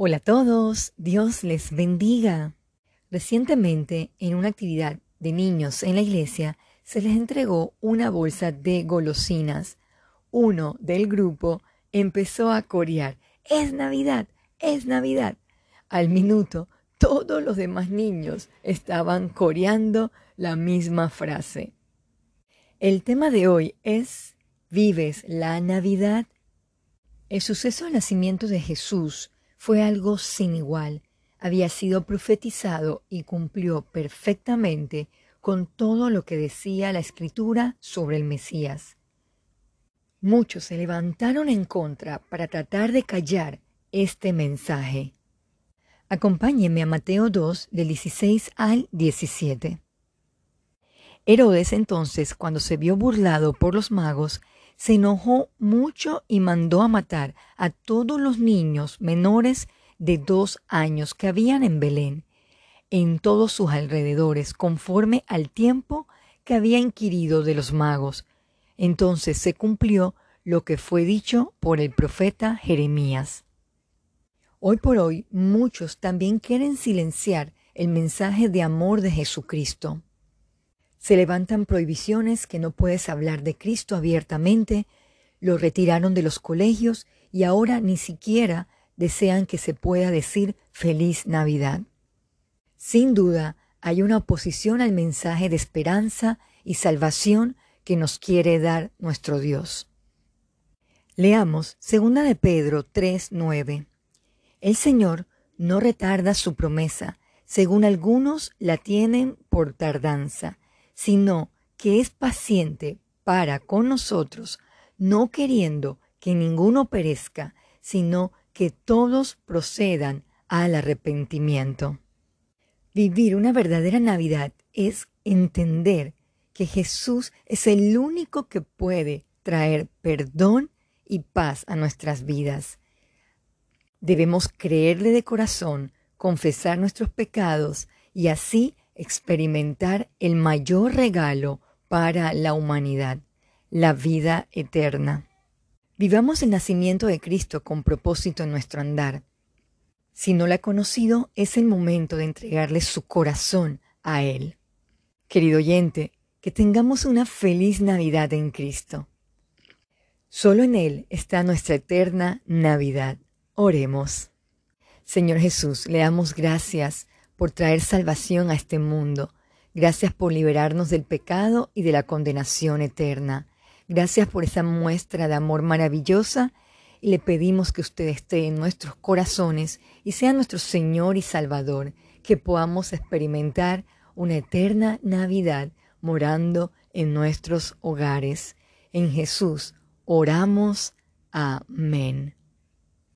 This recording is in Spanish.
Hola a todos, Dios les bendiga. Recientemente, en una actividad de niños en la iglesia, se les entregó una bolsa de golosinas. Uno del grupo empezó a corear, es Navidad, es Navidad. Al minuto, todos los demás niños estaban coreando la misma frase. El tema de hoy es ¿Vives la Navidad? El suceso del nacimiento de Jesús fue algo sin igual. Había sido profetizado y cumplió perfectamente con todo lo que decía la escritura sobre el Mesías. Muchos se levantaron en contra para tratar de callar este mensaje. Acompáñenme a Mateo 2 del 16 al 17. Herodes entonces, cuando se vio burlado por los magos, se enojó mucho y mandó a matar a todos los niños menores de dos años que habían en Belén, en todos sus alrededores, conforme al tiempo que había inquirido de los magos. Entonces se cumplió lo que fue dicho por el profeta Jeremías. Hoy por hoy muchos también quieren silenciar el mensaje de amor de Jesucristo. Se levantan prohibiciones que no puedes hablar de Cristo abiertamente, lo retiraron de los colegios y ahora ni siquiera desean que se pueda decir feliz Navidad. Sin duda, hay una oposición al mensaje de esperanza y salvación que nos quiere dar nuestro Dios. Leamos 2 de Pedro 3:9. El Señor no retarda su promesa, según algunos la tienen por tardanza, sino que es paciente para con nosotros, no queriendo que ninguno perezca, sino que todos procedan al arrepentimiento. Vivir una verdadera Navidad es entender que Jesús es el único que puede traer perdón y paz a nuestras vidas. Debemos creerle de corazón, confesar nuestros pecados y así experimentar el mayor regalo para la humanidad, la vida eterna. Vivamos el nacimiento de Cristo con propósito en nuestro andar. Si no la ha conocido, es el momento de entregarle su corazón a Él. Querido oyente, que tengamos una feliz Navidad en Cristo. Solo en Él está nuestra eterna Navidad. Oremos. Señor Jesús, le damos gracias por traer salvación a este mundo. Gracias por liberarnos del pecado y de la condenación eterna. Gracias por esa muestra de amor maravillosa y le pedimos que usted esté en nuestros corazones y sea nuestro Señor y Salvador, que podamos experimentar una eterna Navidad morando en nuestros hogares. En Jesús oramos. Amén.